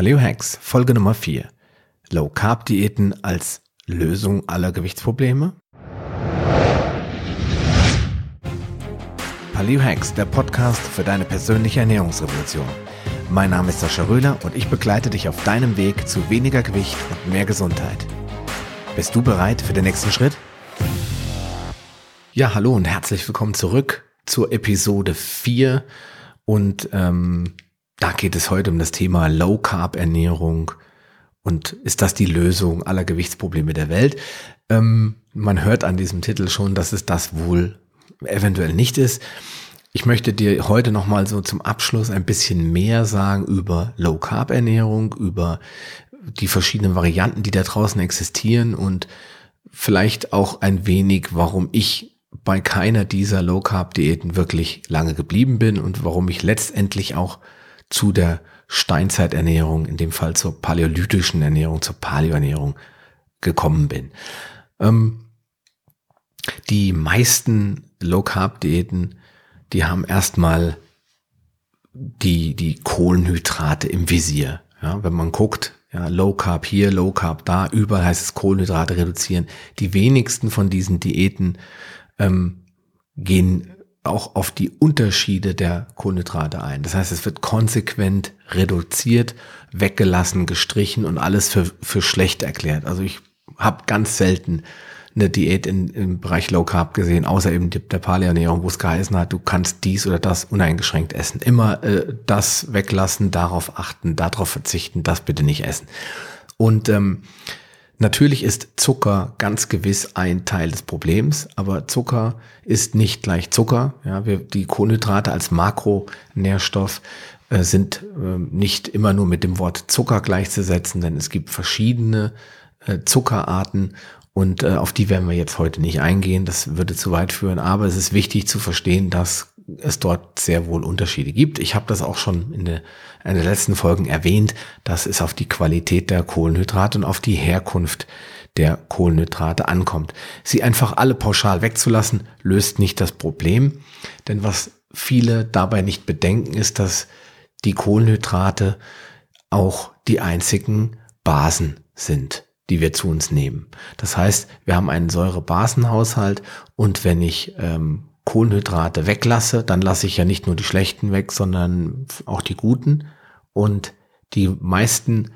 Paleo Hacks, Folge Nummer 4. Low Carb Diäten als Lösung aller Gewichtsprobleme? Paleo Hacks, der Podcast für deine persönliche Ernährungsrevolution. Mein Name ist Sascha Röhler und ich begleite dich auf deinem Weg zu weniger Gewicht und mehr Gesundheit. Bist du bereit für den nächsten Schritt? Ja, hallo und herzlich willkommen zurück zur Episode 4 und ähm, da geht es heute um das Thema Low Carb Ernährung und ist das die Lösung aller Gewichtsprobleme der Welt? Ähm, man hört an diesem Titel schon, dass es das wohl eventuell nicht ist. Ich möchte dir heute nochmal so zum Abschluss ein bisschen mehr sagen über Low Carb Ernährung, über die verschiedenen Varianten, die da draußen existieren und vielleicht auch ein wenig, warum ich bei keiner dieser Low Carb Diäten wirklich lange geblieben bin und warum ich letztendlich auch zu der Steinzeiternährung, in dem Fall zur paläolithischen Ernährung, zur Paleoernährung gekommen bin. Ähm, die meisten Low Carb Diäten, die haben erstmal die, die Kohlenhydrate im Visier. Ja, wenn man guckt, ja, Low Carb hier, Low Carb da, überall heißt es Kohlenhydrate reduzieren. Die wenigsten von diesen Diäten ähm, gehen auch auf die Unterschiede der Kohlenhydrate ein. Das heißt, es wird konsequent reduziert, weggelassen, gestrichen und alles für, für schlecht erklärt. Also ich habe ganz selten eine Diät in, im Bereich Low Carb gesehen, außer eben der Paleoernährung, wo es geheißen hat, du kannst dies oder das uneingeschränkt essen. Immer äh, das weglassen, darauf achten, darauf verzichten, das bitte nicht essen. Und ähm, Natürlich ist Zucker ganz gewiss ein Teil des Problems, aber Zucker ist nicht gleich Zucker. Ja, wir, die Kohlenhydrate als Makronährstoff äh, sind äh, nicht immer nur mit dem Wort Zucker gleichzusetzen, denn es gibt verschiedene äh, Zuckerarten und äh, auf die werden wir jetzt heute nicht eingehen. Das würde zu weit führen, aber es ist wichtig zu verstehen, dass es dort sehr wohl Unterschiede gibt. Ich habe das auch schon in der, in der letzten Folgen erwähnt, dass es auf die Qualität der Kohlenhydrate und auf die Herkunft der Kohlenhydrate ankommt. Sie einfach alle pauschal wegzulassen, löst nicht das Problem, denn was viele dabei nicht bedenken, ist, dass die Kohlenhydrate auch die einzigen Basen sind, die wir zu uns nehmen. Das heißt, wir haben einen Säurebasenhaushalt und wenn ich ähm, Kohlenhydrate weglasse, dann lasse ich ja nicht nur die schlechten weg, sondern auch die guten. Und die meisten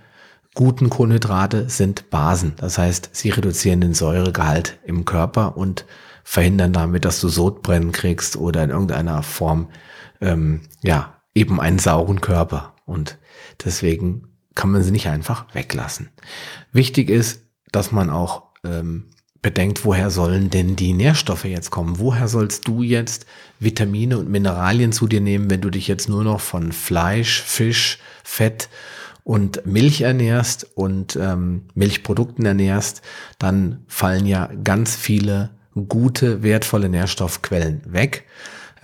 guten Kohlenhydrate sind Basen. Das heißt, sie reduzieren den Säuregehalt im Körper und verhindern damit, dass du Sodbrennen kriegst oder in irgendeiner Form, ähm, ja, eben einen sauren Körper. Und deswegen kann man sie nicht einfach weglassen. Wichtig ist, dass man auch ähm, bedenkt, woher sollen denn die Nährstoffe jetzt kommen? Woher sollst du jetzt Vitamine und Mineralien zu dir nehmen, wenn du dich jetzt nur noch von Fleisch, Fisch, Fett und Milch ernährst und ähm, Milchprodukten ernährst, dann fallen ja ganz viele gute, wertvolle Nährstoffquellen weg.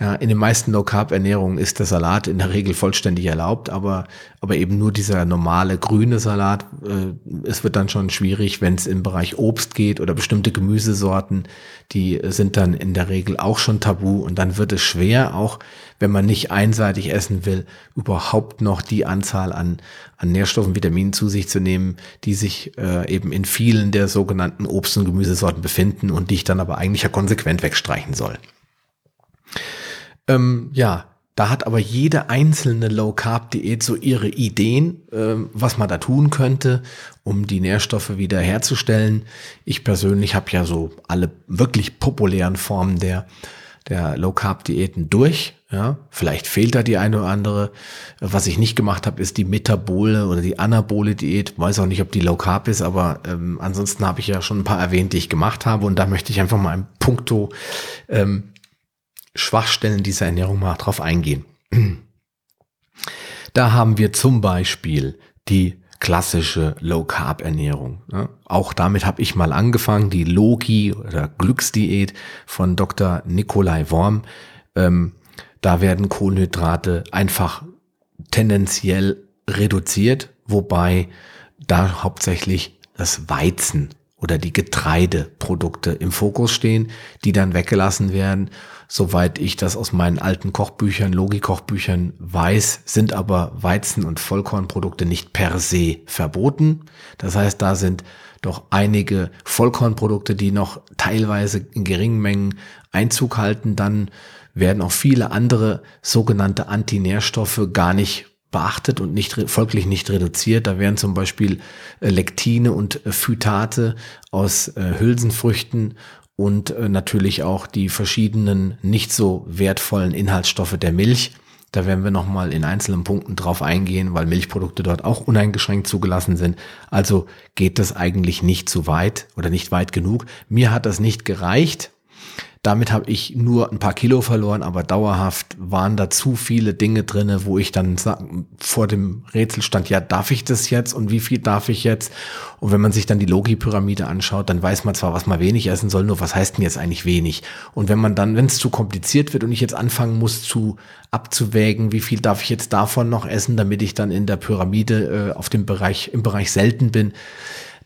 Ja, in den meisten Low-Carb-Ernährungen ist der Salat in der Regel vollständig erlaubt, aber, aber eben nur dieser normale grüne Salat. Äh, es wird dann schon schwierig, wenn es im Bereich Obst geht oder bestimmte Gemüsesorten, die sind dann in der Regel auch schon tabu und dann wird es schwer, auch wenn man nicht einseitig essen will, überhaupt noch die Anzahl an, an Nährstoffen, Vitaminen zu sich zu nehmen, die sich äh, eben in vielen der sogenannten Obst- und Gemüsesorten befinden und die ich dann aber eigentlich ja konsequent wegstreichen soll. Ähm, ja, da hat aber jede einzelne Low Carb Diät so ihre Ideen, ähm, was man da tun könnte, um die Nährstoffe wieder herzustellen. Ich persönlich habe ja so alle wirklich populären Formen der der Low Carb Diäten durch. Ja, vielleicht fehlt da die eine oder andere. Was ich nicht gemacht habe, ist die Metabole oder die Anabole Diät. Weiß auch nicht, ob die Low Carb ist, aber ähm, ansonsten habe ich ja schon ein paar erwähnt, die ich gemacht habe. Und da möchte ich einfach mal ein Punkto ähm, Schwachstellen dieser Ernährung mal drauf eingehen. Da haben wir zum Beispiel die klassische Low Carb Ernährung. Auch damit habe ich mal angefangen, die Logi oder Glücksdiät von Dr. Nikolai Worm. Ähm, da werden Kohlenhydrate einfach tendenziell reduziert, wobei da hauptsächlich das Weizen oder die Getreideprodukte im Fokus stehen, die dann weggelassen werden. Soweit ich das aus meinen alten Kochbüchern, Logikochbüchern weiß, sind aber Weizen- und Vollkornprodukte nicht per se verboten. Das heißt, da sind doch einige Vollkornprodukte, die noch teilweise in geringen Mengen Einzug halten. Dann werden auch viele andere sogenannte Antinährstoffe gar nicht beachtet und nicht folglich nicht reduziert. Da wären zum Beispiel äh, Lektine und äh, Phytate aus äh, Hülsenfrüchten und natürlich auch die verschiedenen nicht so wertvollen Inhaltsstoffe der Milch. Da werden wir nochmal in einzelnen Punkten drauf eingehen, weil Milchprodukte dort auch uneingeschränkt zugelassen sind. Also geht das eigentlich nicht zu weit oder nicht weit genug. Mir hat das nicht gereicht. Damit habe ich nur ein paar Kilo verloren, aber dauerhaft waren da zu viele Dinge drinne, wo ich dann vor dem Rätsel stand, ja, darf ich das jetzt und wie viel darf ich jetzt? Und wenn man sich dann die Logi-Pyramide anschaut, dann weiß man zwar, was man wenig essen soll, nur was heißt denn jetzt eigentlich wenig? Und wenn man dann, wenn es zu kompliziert wird und ich jetzt anfangen muss zu abzuwägen, wie viel darf ich jetzt davon noch essen, damit ich dann in der Pyramide äh, auf dem Bereich, im Bereich selten bin,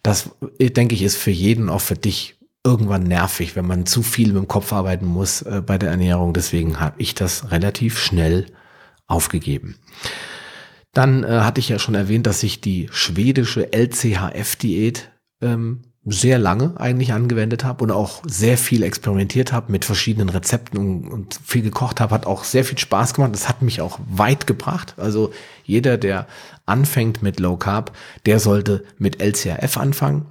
das, denke ich, ist für jeden, auch für dich irgendwann nervig, wenn man zu viel mit dem Kopf arbeiten muss äh, bei der Ernährung. Deswegen habe ich das relativ schnell aufgegeben. Dann äh, hatte ich ja schon erwähnt, dass ich die schwedische LCHF-Diät ähm, sehr lange eigentlich angewendet habe und auch sehr viel experimentiert habe mit verschiedenen Rezepten und, und viel gekocht habe, hat auch sehr viel Spaß gemacht. Das hat mich auch weit gebracht. Also jeder, der anfängt mit Low Carb, der sollte mit LCRF anfangen.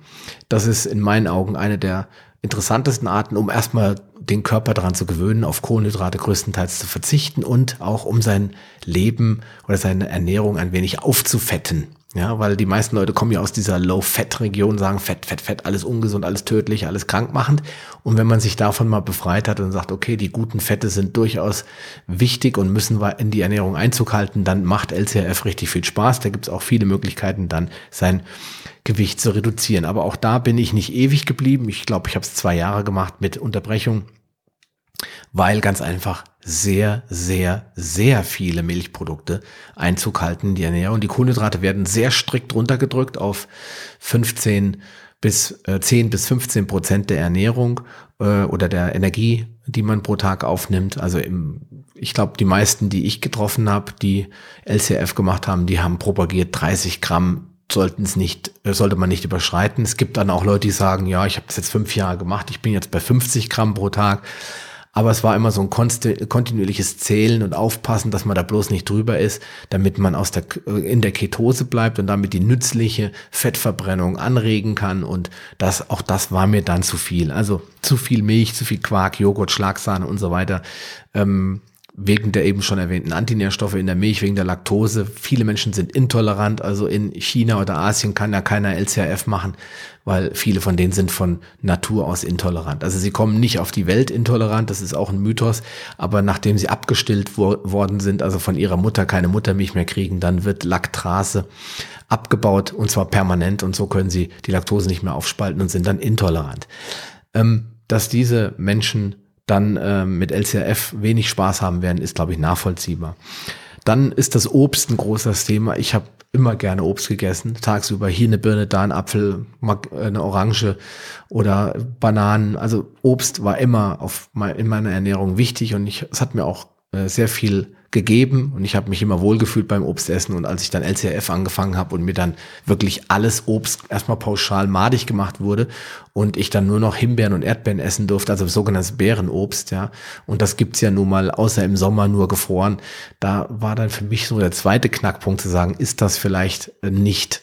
Das ist in meinen Augen eine der interessantesten Arten, um erstmal den Körper daran zu gewöhnen, auf Kohlenhydrate größtenteils zu verzichten und auch um sein Leben oder seine Ernährung ein wenig aufzufetten. Ja, weil die meisten Leute kommen ja aus dieser Low-Fat-Region, sagen Fett, Fett, Fett, alles ungesund, alles tödlich, alles krankmachend. Und wenn man sich davon mal befreit hat und sagt, okay, die guten Fette sind durchaus wichtig und müssen in die Ernährung Einzug halten, dann macht LCRF richtig viel Spaß. Da gibt es auch viele Möglichkeiten, dann sein Gewicht zu reduzieren. Aber auch da bin ich nicht ewig geblieben. Ich glaube, ich habe es zwei Jahre gemacht mit Unterbrechung weil ganz einfach sehr, sehr, sehr viele Milchprodukte Einzug halten in die Ernährung. Die Kohlenhydrate werden sehr strikt runtergedrückt auf 15 bis äh, 10 bis 15 Prozent der Ernährung äh, oder der Energie, die man pro Tag aufnimmt. Also im, ich glaube, die meisten, die ich getroffen habe, die LCF gemacht haben, die haben propagiert 30 Gramm sollten es nicht, äh, sollte man nicht überschreiten. Es gibt dann auch Leute, die sagen, ja, ich habe das jetzt fünf Jahre gemacht, ich bin jetzt bei 50 Gramm pro Tag. Aber es war immer so ein kontinuierliches Zählen und Aufpassen, dass man da bloß nicht drüber ist, damit man aus der, äh, in der Ketose bleibt und damit die nützliche Fettverbrennung anregen kann. Und das, auch das war mir dann zu viel. Also zu viel Milch, zu viel Quark, Joghurt, Schlagsahne und so weiter. Ähm, wegen der eben schon erwähnten Antinährstoffe in der Milch, wegen der Laktose. Viele Menschen sind intolerant, also in China oder Asien kann ja keiner LCRF machen, weil viele von denen sind von Natur aus intolerant. Also sie kommen nicht auf die Welt intolerant, das ist auch ein Mythos, aber nachdem sie abgestillt wo worden sind, also von ihrer Mutter keine Muttermilch mehr kriegen, dann wird Laktrase abgebaut und zwar permanent und so können sie die Laktose nicht mehr aufspalten und sind dann intolerant. Ähm, dass diese Menschen dann äh, mit LCRF wenig Spaß haben werden, ist, glaube ich, nachvollziehbar. Dann ist das Obst ein großes Thema. Ich habe immer gerne Obst gegessen, tagsüber hier eine Birne, da ein Apfel, äh, eine Orange oder Bananen. Also Obst war immer auf mein, in meiner Ernährung wichtig und ich, es hat mir auch äh, sehr viel gegeben und ich habe mich immer wohlgefühlt beim Obstessen und als ich dann LCRF angefangen habe und mir dann wirklich alles Obst erstmal pauschal madig gemacht wurde und ich dann nur noch Himbeeren und Erdbeeren essen durfte, also sogenanntes Bärenobst, ja, und das gibt's ja nun mal außer im Sommer nur gefroren, da war dann für mich so der zweite Knackpunkt zu sagen, ist das vielleicht nicht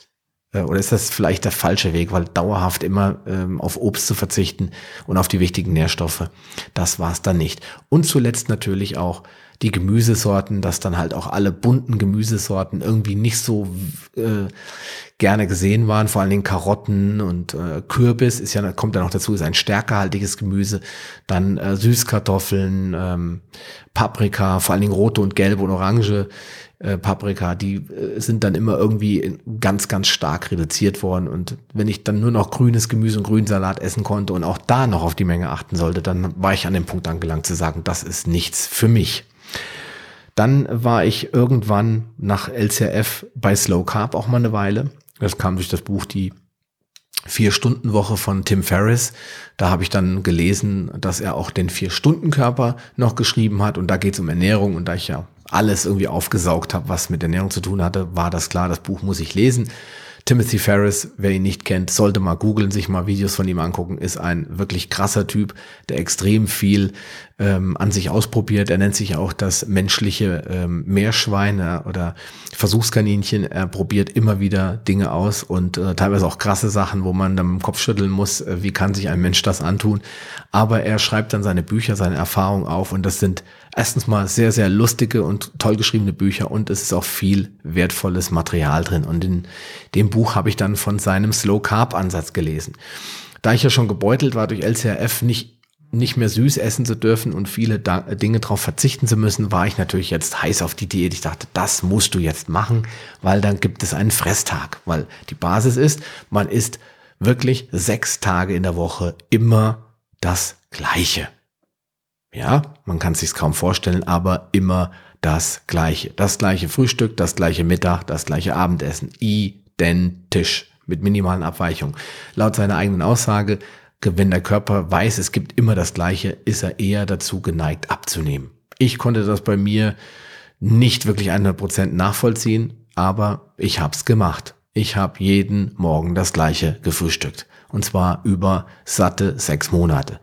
äh, oder ist das vielleicht der falsche Weg, weil dauerhaft immer ähm, auf Obst zu verzichten und auf die wichtigen Nährstoffe, das war's dann nicht. Und zuletzt natürlich auch die Gemüsesorten, dass dann halt auch alle bunten Gemüsesorten irgendwie nicht so äh, gerne gesehen waren, vor allen Dingen Karotten und äh, Kürbis ist ja kommt ja noch dazu, ist ein stärkehaltiges Gemüse, dann äh, Süßkartoffeln, ähm, Paprika, vor allen Dingen rote und gelbe und orange äh, Paprika, die äh, sind dann immer irgendwie ganz, ganz stark reduziert worden. Und wenn ich dann nur noch grünes Gemüse und Grünsalat essen konnte und auch da noch auf die Menge achten sollte, dann war ich an dem Punkt angelangt zu sagen, das ist nichts für mich. Dann war ich irgendwann nach LCRF bei Slow Carb auch mal eine Weile. Das kam durch das Buch Die Vier-Stunden-Woche von Tim Ferriss. Da habe ich dann gelesen, dass er auch den Vier-Stunden-Körper noch geschrieben hat und da geht es um Ernährung und da ich ja alles irgendwie aufgesaugt habe, was mit Ernährung zu tun hatte, war das klar, das Buch muss ich lesen. Timothy Ferris, wer ihn nicht kennt, sollte mal googeln, sich mal Videos von ihm angucken, ist ein wirklich krasser Typ, der extrem viel ähm, an sich ausprobiert. Er nennt sich auch das menschliche ähm, Meerschwein oder Versuchskaninchen. Er probiert immer wieder Dinge aus und äh, teilweise auch krasse Sachen, wo man dann im Kopf schütteln muss, äh, wie kann sich ein Mensch das antun. Aber er schreibt dann seine Bücher, seine Erfahrungen auf und das sind erstens mal sehr, sehr lustige und toll geschriebene Bücher und es ist auch viel wertvolles Material drin. Und in dem Buch habe ich dann von seinem Slow Carb Ansatz gelesen. Da ich ja schon gebeutelt war durch LCRF, nicht nicht mehr süß essen zu dürfen und viele da Dinge darauf verzichten zu müssen, war ich natürlich jetzt heiß auf die Diät. Ich dachte, das musst du jetzt machen, weil dann gibt es einen Fresstag. Weil die Basis ist, man isst wirklich sechs Tage in der Woche immer das Gleiche. Ja, man kann es sich kaum vorstellen, aber immer das Gleiche. Das gleiche Frühstück, das gleiche Mittag, das gleiche Abendessen. Identisch. Mit minimalen Abweichungen. Laut seiner eigenen Aussage, wenn der Körper weiß, es gibt immer das Gleiche, ist er eher dazu geneigt abzunehmen. Ich konnte das bei mir nicht wirklich 100% nachvollziehen, aber ich habe es gemacht. Ich habe jeden Morgen das Gleiche gefrühstückt. Und zwar über satte sechs Monate.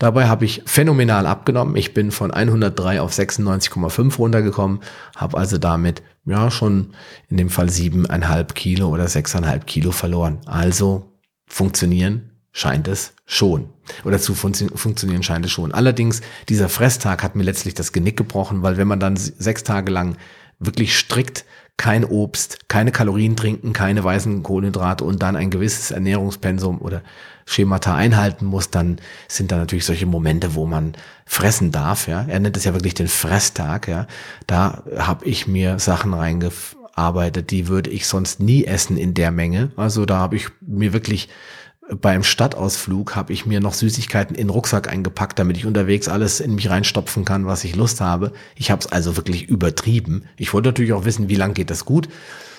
Dabei habe ich phänomenal abgenommen. Ich bin von 103 auf 96,5 runtergekommen, habe also damit ja schon in dem Fall siebeneinhalb Kilo oder sechseinhalb Kilo verloren. Also funktionieren scheint es schon. Oder zu fun funktionieren scheint es schon. Allerdings, dieser Fresstag hat mir letztlich das Genick gebrochen, weil wenn man dann sechs Tage lang wirklich strikt kein Obst, keine Kalorien trinken, keine weißen Kohlenhydrate und dann ein gewisses Ernährungspensum oder Schemata einhalten muss, dann sind da natürlich solche Momente, wo man fressen darf. Ja, er nennt es ja wirklich den Fresstag. Ja, da habe ich mir Sachen reingearbeitet, die würde ich sonst nie essen in der Menge. Also da habe ich mir wirklich beim Stadtausflug habe ich mir noch Süßigkeiten in den Rucksack eingepackt, damit ich unterwegs alles in mich reinstopfen kann, was ich Lust habe. Ich habe es also wirklich übertrieben. Ich wollte natürlich auch wissen, wie lang geht das gut.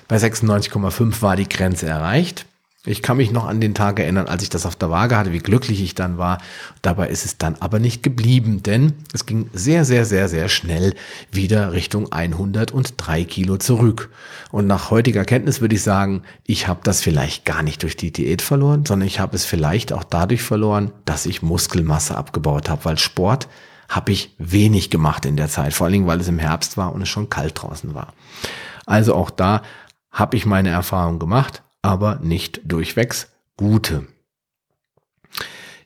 Bei 96,5 war die Grenze erreicht. Ich kann mich noch an den Tag erinnern, als ich das auf der Waage hatte, wie glücklich ich dann war. Dabei ist es dann aber nicht geblieben, denn es ging sehr, sehr, sehr, sehr schnell wieder Richtung 103 Kilo zurück. Und nach heutiger Kenntnis würde ich sagen, ich habe das vielleicht gar nicht durch die Diät verloren, sondern ich habe es vielleicht auch dadurch verloren, dass ich Muskelmasse abgebaut habe, weil Sport habe ich wenig gemacht in der Zeit, vor allen Dingen, weil es im Herbst war und es schon kalt draußen war. Also auch da habe ich meine Erfahrung gemacht, aber nicht durchwegs gute.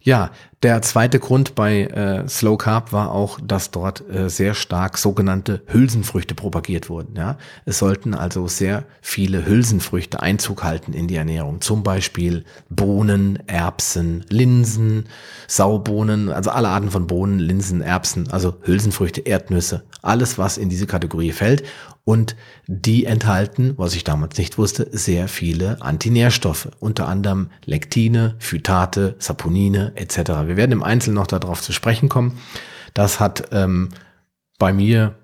Ja, der zweite Grund bei äh, Slow Carb war auch, dass dort äh, sehr stark sogenannte Hülsenfrüchte propagiert wurden. Ja, es sollten also sehr viele Hülsenfrüchte Einzug halten in die Ernährung. Zum Beispiel Bohnen, Erbsen, Linsen, Saubohnen, also alle Arten von Bohnen, Linsen, Erbsen, also Hülsenfrüchte, Erdnüsse, alles was in diese Kategorie fällt und die enthalten, was ich damals nicht wusste, sehr viele Antinährstoffe, unter anderem Lektine, Phytate, Saponine etc. Wir werden im Einzelnen noch darauf zu sprechen kommen. Das hat ähm, bei mir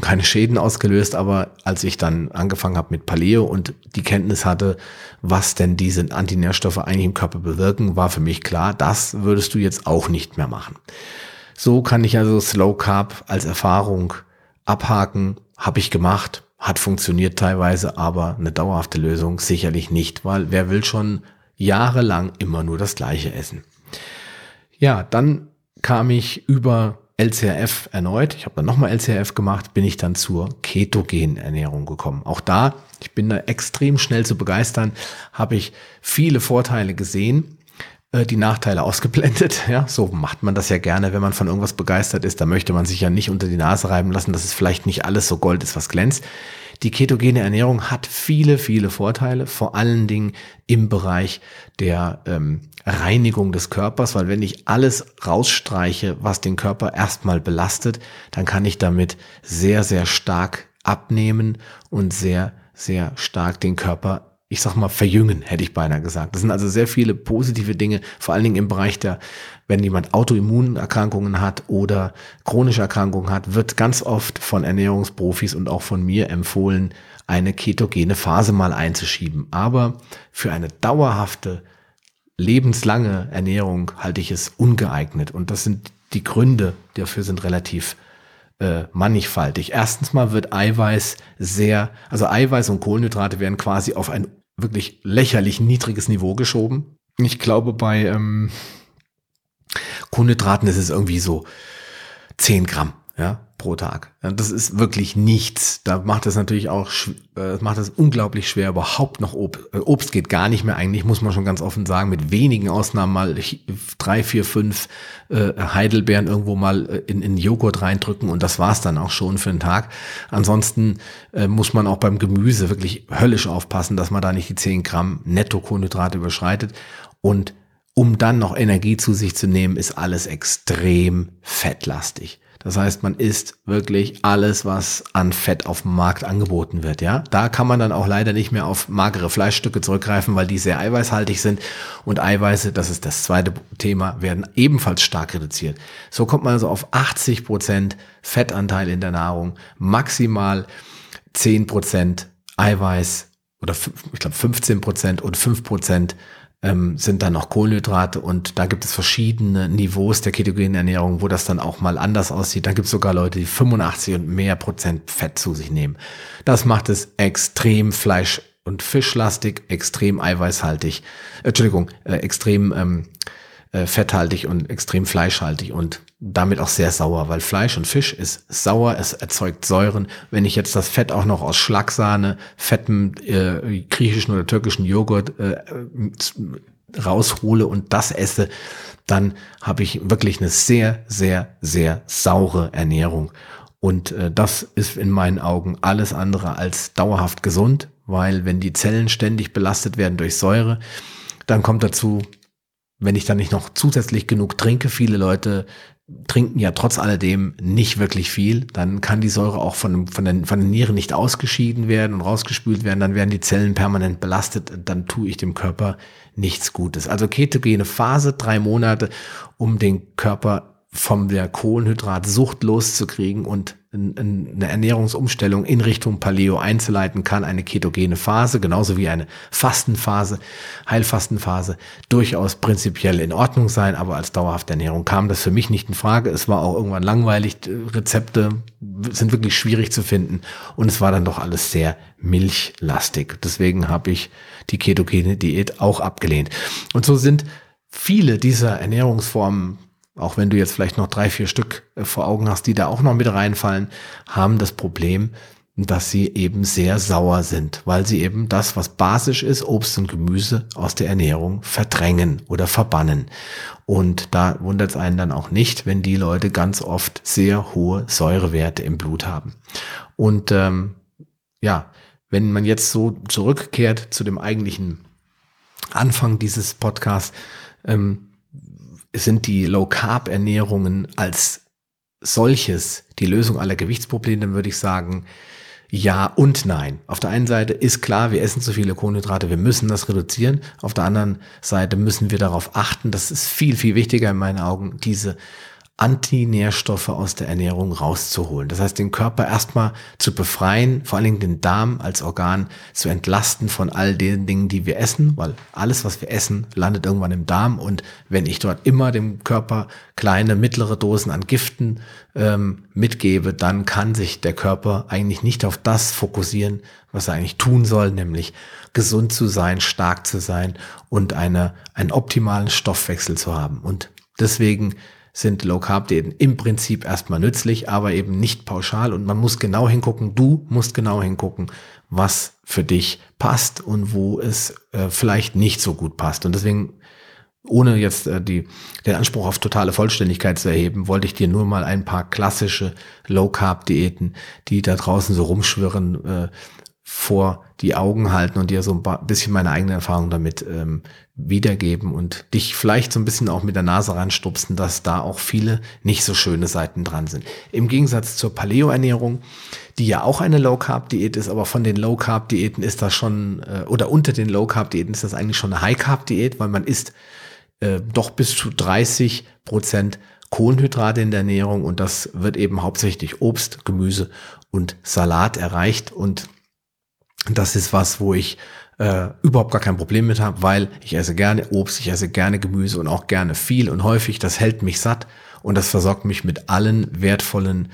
keine Schäden ausgelöst, aber als ich dann angefangen habe mit Paleo und die Kenntnis hatte, was denn diese Antinährstoffe eigentlich im Körper bewirken, war für mich klar, das würdest du jetzt auch nicht mehr machen. So kann ich also Slow Carb als Erfahrung abhaken habe ich gemacht, hat funktioniert teilweise, aber eine dauerhafte Lösung sicherlich nicht, weil wer will schon jahrelang immer nur das gleiche essen. Ja, dann kam ich über LCRF erneut, ich habe dann nochmal LCRF gemacht, bin ich dann zur ketogenen Ernährung gekommen. Auch da, ich bin da extrem schnell zu begeistern, habe ich viele Vorteile gesehen die Nachteile ausgeblendet. Ja, so macht man das ja gerne, wenn man von irgendwas begeistert ist. Da möchte man sich ja nicht unter die Nase reiben lassen, dass es vielleicht nicht alles so Gold ist, was glänzt. Die ketogene Ernährung hat viele, viele Vorteile, vor allen Dingen im Bereich der ähm, Reinigung des Körpers, weil wenn ich alles rausstreiche, was den Körper erstmal belastet, dann kann ich damit sehr, sehr stark abnehmen und sehr, sehr stark den Körper ich sag mal, verjüngen, hätte ich beinahe gesagt. Das sind also sehr viele positive Dinge, vor allen Dingen im Bereich der, wenn jemand Autoimmunerkrankungen hat oder chronische Erkrankungen hat, wird ganz oft von Ernährungsprofis und auch von mir empfohlen, eine ketogene Phase mal einzuschieben. Aber für eine dauerhafte lebenslange Ernährung halte ich es ungeeignet. Und das sind die Gründe dafür sind relativ äh, mannigfaltig. Erstens mal wird Eiweiß sehr, also Eiweiß und Kohlenhydrate werden quasi auf ein wirklich lächerlich niedriges Niveau geschoben. Ich glaube, bei ähm, Kohlenhydraten ist es irgendwie so 10 Gramm ja, pro Tag. Das ist wirklich nichts. Da macht es natürlich auch, äh, macht es unglaublich schwer, überhaupt noch Obst. Äh, Obst geht gar nicht mehr eigentlich, muss man schon ganz offen sagen, mit wenigen Ausnahmen mal drei, vier, fünf äh, Heidelbeeren irgendwo mal äh, in, in Joghurt reindrücken und das war's dann auch schon für den Tag. Ansonsten äh, muss man auch beim Gemüse wirklich höllisch aufpassen, dass man da nicht die 10 Gramm Netto-Kohlenhydrate überschreitet und um dann noch Energie zu sich zu nehmen, ist alles extrem fettlastig. Das heißt, man isst wirklich alles, was an Fett auf dem Markt angeboten wird. Ja, da kann man dann auch leider nicht mehr auf magere Fleischstücke zurückgreifen, weil die sehr eiweißhaltig sind und Eiweiße, das ist das zweite Thema, werden ebenfalls stark reduziert. So kommt man also auf 80 Prozent Fettanteil in der Nahrung, maximal 10 Prozent Eiweiß oder ich glaube 15 Prozent und 5 Prozent ähm, sind dann noch Kohlenhydrate und da gibt es verschiedene Niveaus der ketogenen Ernährung, wo das dann auch mal anders aussieht. Da gibt es sogar Leute, die 85 und mehr Prozent Fett zu sich nehmen. Das macht es extrem Fleisch- und Fischlastig, extrem eiweißhaltig, äh, Entschuldigung, äh, extrem ähm, äh, fetthaltig und extrem fleischhaltig und damit auch sehr sauer, weil Fleisch und Fisch ist sauer, es erzeugt Säuren. Wenn ich jetzt das Fett auch noch aus Schlagsahne, fettem äh, griechischen oder türkischen Joghurt äh, raushole und das esse, dann habe ich wirklich eine sehr, sehr, sehr saure Ernährung. Und äh, das ist in meinen Augen alles andere als dauerhaft gesund, weil wenn die Zellen ständig belastet werden durch Säure, dann kommt dazu, wenn ich dann nicht noch zusätzlich genug trinke, viele Leute trinken ja trotz alledem nicht wirklich viel, dann kann die Säure auch von, von, den, von den Nieren nicht ausgeschieden werden und rausgespült werden, dann werden die Zellen permanent belastet, dann tue ich dem Körper nichts Gutes. Also ketogene Phase, drei Monate, um den Körper von der Kohlenhydratsucht loszukriegen und eine Ernährungsumstellung in Richtung Paleo einzuleiten kann, eine ketogene Phase, genauso wie eine Fastenphase, Heilfastenphase, durchaus prinzipiell in Ordnung sein, aber als dauerhafte Ernährung kam das für mich nicht in Frage. Es war auch irgendwann langweilig, Rezepte sind wirklich schwierig zu finden und es war dann doch alles sehr milchlastig. Deswegen habe ich die ketogene Diät auch abgelehnt. Und so sind viele dieser Ernährungsformen auch wenn du jetzt vielleicht noch drei, vier Stück äh, vor Augen hast, die da auch noch mit reinfallen, haben das Problem, dass sie eben sehr sauer sind, weil sie eben das, was basisch ist, Obst und Gemüse aus der Ernährung verdrängen oder verbannen. Und da wundert es einen dann auch nicht, wenn die Leute ganz oft sehr hohe Säurewerte im Blut haben. Und ähm, ja, wenn man jetzt so zurückkehrt zu dem eigentlichen Anfang dieses Podcasts, ähm, sind die Low-Carb-Ernährungen als solches die Lösung aller Gewichtsprobleme, dann würde ich sagen, ja und nein. Auf der einen Seite ist klar, wir essen zu viele Kohlenhydrate, wir müssen das reduzieren. Auf der anderen Seite müssen wir darauf achten, das ist viel, viel wichtiger in meinen Augen, diese Antinährstoffe aus der Ernährung rauszuholen. Das heißt, den Körper erstmal zu befreien, vor allen Dingen den Darm als Organ zu entlasten von all den Dingen, die wir essen, weil alles, was wir essen, landet irgendwann im Darm. Und wenn ich dort immer dem Körper kleine, mittlere Dosen an Giften ähm, mitgebe, dann kann sich der Körper eigentlich nicht auf das fokussieren, was er eigentlich tun soll, nämlich gesund zu sein, stark zu sein und eine, einen optimalen Stoffwechsel zu haben. Und deswegen sind Low Carb Diäten im Prinzip erstmal nützlich, aber eben nicht pauschal und man muss genau hingucken, du musst genau hingucken, was für dich passt und wo es äh, vielleicht nicht so gut passt. Und deswegen, ohne jetzt äh, die, den Anspruch auf totale Vollständigkeit zu erheben, wollte ich dir nur mal ein paar klassische Low Carb Diäten, die da draußen so rumschwirren, äh, vor die Augen halten und dir so ein bisschen meine eigene Erfahrung damit ähm, wiedergeben und dich vielleicht so ein bisschen auch mit der Nase ranstupsen, dass da auch viele nicht so schöne Seiten dran sind. Im Gegensatz zur Paleo-Ernährung, die ja auch eine Low-Carb-Diät ist, aber von den Low-Carb-Diäten ist das schon, äh, oder unter den Low-Carb-Diäten ist das eigentlich schon eine High-Carb-Diät, weil man isst äh, doch bis zu 30 Prozent Kohlenhydrate in der Ernährung und das wird eben hauptsächlich Obst, Gemüse und Salat erreicht und das ist was, wo ich äh, überhaupt gar kein Problem mit habe, weil ich esse gerne Obst, ich esse gerne Gemüse und auch gerne viel und häufig. Das hält mich satt und das versorgt mich mit allen wertvollen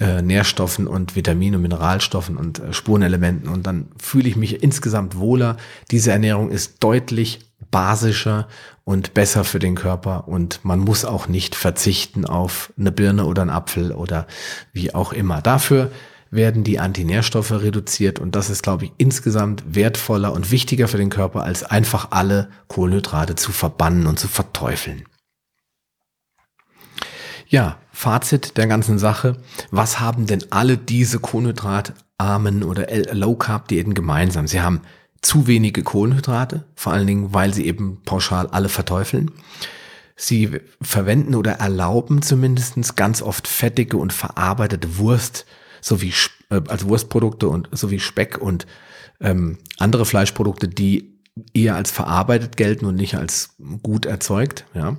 äh, Nährstoffen und Vitaminen und Mineralstoffen und äh, Spurenelementen und dann fühle ich mich insgesamt wohler. Diese Ernährung ist deutlich basischer und besser für den Körper und man muss auch nicht verzichten auf eine Birne oder einen Apfel oder wie auch immer. Dafür werden die Antinährstoffe reduziert und das ist, glaube ich, insgesamt wertvoller und wichtiger für den Körper, als einfach alle Kohlenhydrate zu verbannen und zu verteufeln. Ja, Fazit der ganzen Sache. Was haben denn alle diese kohlenhydratarmen oder Low-Carb-Diäten gemeinsam? Sie haben zu wenige Kohlenhydrate, vor allen Dingen, weil sie eben pauschal alle verteufeln. Sie verwenden oder erlauben zumindestens ganz oft fettige und verarbeitete Wurst sowie äh, als Wurstprodukte und sowie Speck und ähm, andere Fleischprodukte, die eher als verarbeitet gelten und nicht als gut erzeugt. Ja.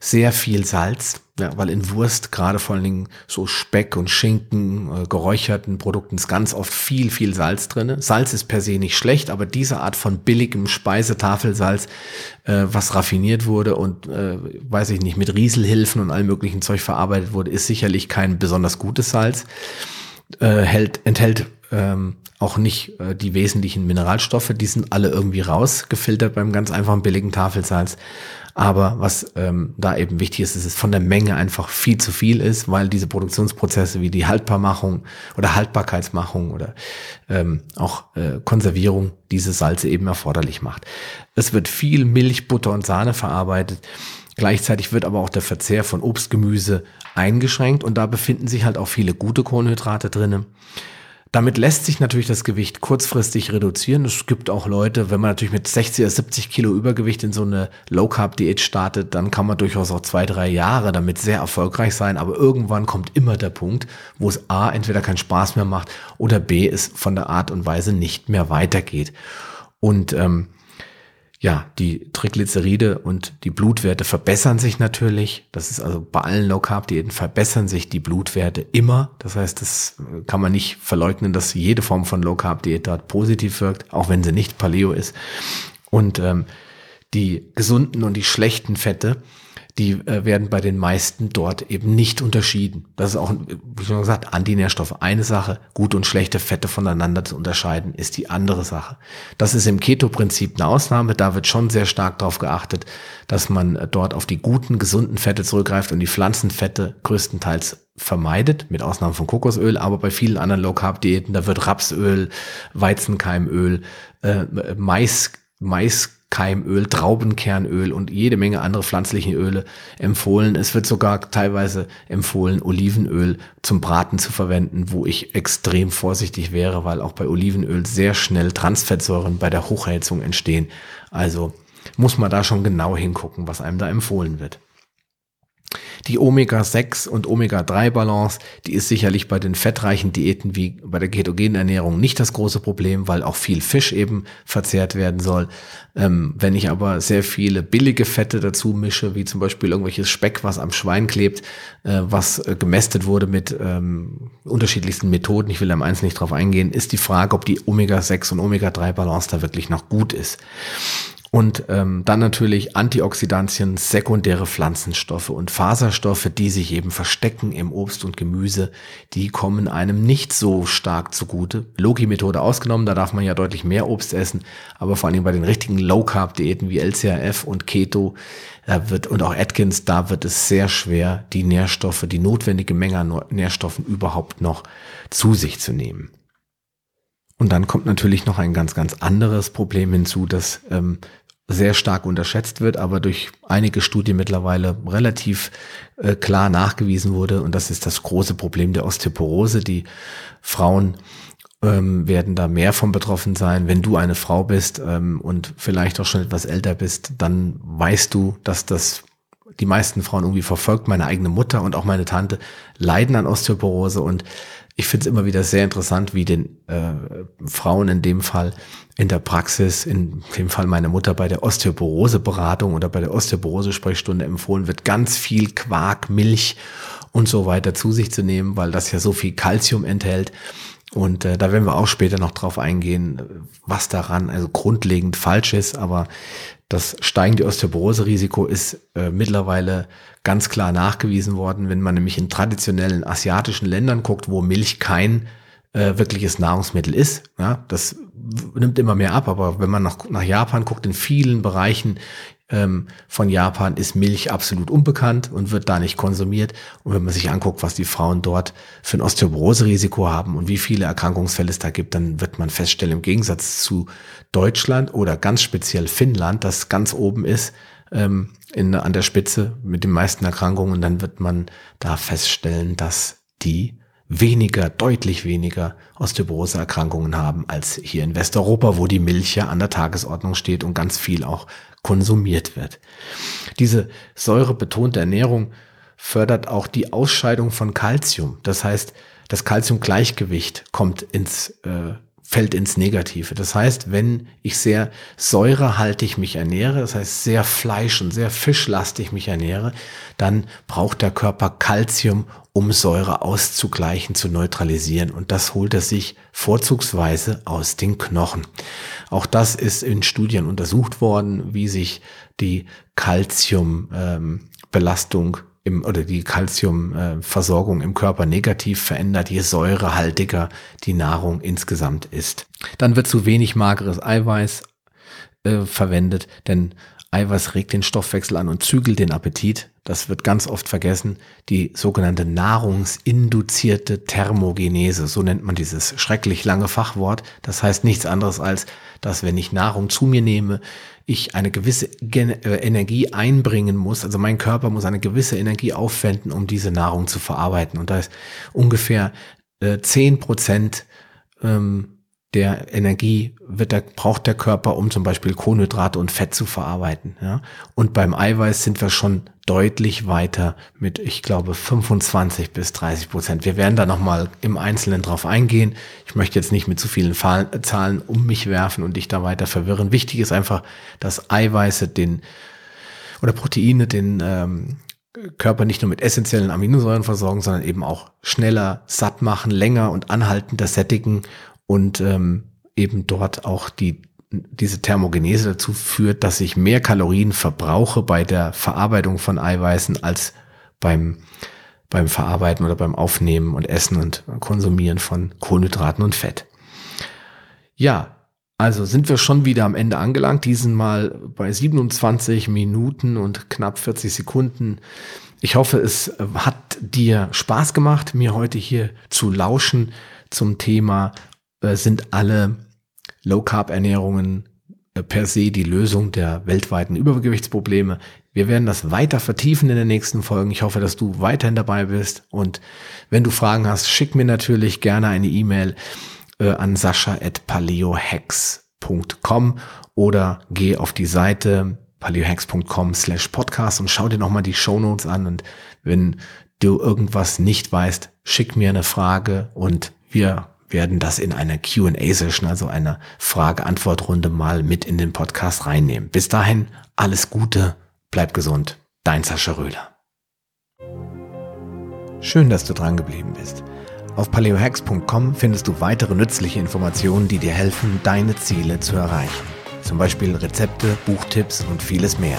Sehr viel Salz, ja, weil in Wurst gerade vor allen Dingen so Speck und Schinken, äh, geräucherten Produkten ist ganz oft viel, viel Salz drinne. Salz ist per se nicht schlecht, aber diese Art von billigem Speisetafelsalz, äh, was raffiniert wurde und, äh, weiß ich nicht, mit Rieselhilfen und allem möglichen Zeug verarbeitet wurde, ist sicherlich kein besonders gutes Salz äh, hält, enthält ähm, auch nicht äh, die wesentlichen Mineralstoffe, die sind alle irgendwie rausgefiltert beim ganz einfachen billigen Tafelsalz. Aber was ähm, da eben wichtig ist, ist, dass es von der Menge einfach viel zu viel ist, weil diese Produktionsprozesse wie die Haltbarmachung oder Haltbarkeitsmachung oder ähm, auch äh, Konservierung diese Salze eben erforderlich macht. Es wird viel Milch, Butter und Sahne verarbeitet. Gleichzeitig wird aber auch der Verzehr von Obst, Gemüse eingeschränkt und da befinden sich halt auch viele gute Kohlenhydrate drinnen. Damit lässt sich natürlich das Gewicht kurzfristig reduzieren. Es gibt auch Leute, wenn man natürlich mit 60 oder 70 Kilo Übergewicht in so eine Low-Carb-Diät startet, dann kann man durchaus auch zwei, drei Jahre damit sehr erfolgreich sein. Aber irgendwann kommt immer der Punkt, wo es A, entweder keinen Spaß mehr macht oder B, es von der Art und Weise nicht mehr weitergeht. Und ähm, ja, die Triglyceride und die Blutwerte verbessern sich natürlich. Das ist also bei allen Low Carb Diäten verbessern sich die Blutwerte immer. Das heißt, das kann man nicht verleugnen, dass jede Form von Low Carb Diät dort positiv wirkt, auch wenn sie nicht Paleo ist. Und ähm, die gesunden und die schlechten Fette, die äh, werden bei den meisten dort eben nicht unterschieden. Das ist auch, wie schon gesagt, Antinährstoffe. Eine Sache, gute und schlechte Fette voneinander zu unterscheiden, ist die andere Sache. Das ist im Keto-Prinzip eine Ausnahme. Da wird schon sehr stark darauf geachtet, dass man äh, dort auf die guten, gesunden Fette zurückgreift und die Pflanzenfette größtenteils vermeidet, mit Ausnahme von Kokosöl, aber bei vielen anderen Low-Carb-Diäten, da wird Rapsöl, Weizenkeimöl, äh, Mais, Mais Keimöl, Traubenkernöl und jede Menge andere pflanzliche Öle empfohlen. Es wird sogar teilweise empfohlen, Olivenöl zum Braten zu verwenden, wo ich extrem vorsichtig wäre, weil auch bei Olivenöl sehr schnell Transfettsäuren bei der Hochheizung entstehen. Also muss man da schon genau hingucken, was einem da empfohlen wird. Die Omega-6 und Omega-3-Balance, die ist sicherlich bei den fettreichen Diäten wie bei der ketogenen Ernährung nicht das große Problem, weil auch viel Fisch eben verzehrt werden soll. Ähm, wenn ich aber sehr viele billige Fette dazu mische, wie zum Beispiel irgendwelches Speck, was am Schwein klebt, äh, was äh, gemästet wurde mit ähm, unterschiedlichsten Methoden, ich will am eins nicht drauf eingehen, ist die Frage, ob die Omega-6 und Omega-3-Balance da wirklich noch gut ist. Und ähm, dann natürlich Antioxidantien, sekundäre Pflanzenstoffe und Faserstoffe, die sich eben verstecken im Obst und Gemüse, die kommen einem nicht so stark zugute. Logi-Methode ausgenommen, da darf man ja deutlich mehr Obst essen, aber vor allem bei den richtigen Low-Carb-Diäten wie LCRF und Keto da wird, und auch Atkins, da wird es sehr schwer, die Nährstoffe, die notwendige Menge an Nährstoffen überhaupt noch zu sich zu nehmen. Und dann kommt natürlich noch ein ganz, ganz anderes Problem hinzu, das ähm, sehr stark unterschätzt wird, aber durch einige Studien mittlerweile relativ äh, klar nachgewiesen wurde. Und das ist das große Problem der Osteoporose. Die Frauen ähm, werden da mehr von betroffen sein. Wenn du eine Frau bist ähm, und vielleicht auch schon etwas älter bist, dann weißt du, dass das die meisten Frauen irgendwie verfolgt. Meine eigene Mutter und auch meine Tante leiden an Osteoporose und ich finde es immer wieder sehr interessant, wie den äh, Frauen in dem Fall in der Praxis, in dem Fall meine Mutter bei der Osteoporose-Beratung oder bei der Osteoporose-Sprechstunde empfohlen wird, ganz viel Quark, Milch und so weiter zu sich zu nehmen, weil das ja so viel Kalzium enthält. Und äh, da werden wir auch später noch drauf eingehen, was daran also grundlegend falsch ist. Aber das steigende Osteoporose-Risiko ist äh, mittlerweile ganz klar nachgewiesen worden, wenn man nämlich in traditionellen asiatischen Ländern guckt, wo Milch kein äh, wirkliches Nahrungsmittel ist. Ja, das nimmt immer mehr ab, aber wenn man nach, nach Japan guckt, in vielen Bereichen ähm, von Japan ist Milch absolut unbekannt und wird da nicht konsumiert. Und wenn man sich anguckt, was die Frauen dort für ein Osteoporose-Risiko haben und wie viele Erkrankungsfälle es da gibt, dann wird man feststellen, im Gegensatz zu Deutschland oder ganz speziell Finnland, das ganz oben ist, ähm, in, an der Spitze mit den meisten Erkrankungen, dann wird man da feststellen, dass die weniger, deutlich weniger Osteoporose-Erkrankungen haben als hier in Westeuropa, wo die Milch ja an der Tagesordnung steht und ganz viel auch konsumiert wird. Diese säurebetonte Ernährung fördert auch die Ausscheidung von Kalzium. Das heißt, das Kalziumgleichgewicht kommt ins äh, fällt ins Negative. Das heißt, wenn ich sehr säurehaltig mich ernähre, das heißt sehr fleisch- und sehr fischlastig mich ernähre, dann braucht der Körper Kalzium, um Säure auszugleichen, zu neutralisieren. Und das holt er sich vorzugsweise aus den Knochen. Auch das ist in Studien untersucht worden, wie sich die Kalziumbelastung ähm, im, oder die Kalziumversorgung im Körper negativ verändert, je säurehaltiger die Nahrung insgesamt ist. Dann wird zu wenig mageres Eiweiß äh, verwendet, denn Eiweiß regt den Stoffwechsel an und zügelt den Appetit. Das wird ganz oft vergessen. Die sogenannte nahrungsinduzierte Thermogenese, so nennt man dieses schrecklich lange Fachwort. Das heißt nichts anderes als, dass wenn ich Nahrung zu mir nehme, ich eine gewisse Gen äh, Energie einbringen muss. Also mein Körper muss eine gewisse Energie aufwenden, um diese Nahrung zu verarbeiten. Und da ist ungefähr äh, zehn Prozent ähm, der Energie wird der, braucht der Körper, um zum Beispiel Kohlenhydrate und Fett zu verarbeiten. Ja? Und beim Eiweiß sind wir schon deutlich weiter mit, ich glaube, 25 bis 30 Prozent. Wir werden da nochmal im Einzelnen drauf eingehen. Ich möchte jetzt nicht mit zu vielen Zahlen um mich werfen und dich da weiter verwirren. Wichtig ist einfach, dass Eiweiße den oder Proteine den ähm, Körper nicht nur mit essentiellen Aminosäuren versorgen, sondern eben auch schneller satt machen, länger und anhaltender sättigen und ähm, eben dort auch die diese Thermogenese dazu führt, dass ich mehr Kalorien verbrauche bei der Verarbeitung von Eiweißen als beim beim Verarbeiten oder beim Aufnehmen und Essen und Konsumieren von Kohlenhydraten und Fett. Ja, also sind wir schon wieder am Ende angelangt, diesen Mal bei 27 Minuten und knapp 40 Sekunden. Ich hoffe, es hat dir Spaß gemacht, mir heute hier zu lauschen zum Thema äh, sind alle Low-Carb-Ernährungen äh, per se die Lösung der weltweiten Übergewichtsprobleme. Wir werden das weiter vertiefen in den nächsten Folgen. Ich hoffe, dass du weiterhin dabei bist. Und wenn du Fragen hast, schick mir natürlich gerne eine E-Mail äh, an sascha.paleohex.com oder geh auf die Seite paleohex.com slash podcast und schau dir nochmal die Show Notes an. Und wenn du irgendwas nicht weißt, schick mir eine Frage und wir werden das in einer QA-Session, also einer Frage-Antwort-Runde mal mit in den Podcast reinnehmen. Bis dahin, alles Gute, bleib gesund. Dein Sascha Röhler. Schön, dass du dran geblieben bist. Auf paleohacks.com findest du weitere nützliche Informationen, die dir helfen, deine Ziele zu erreichen. Zum Beispiel Rezepte, Buchtipps und vieles mehr.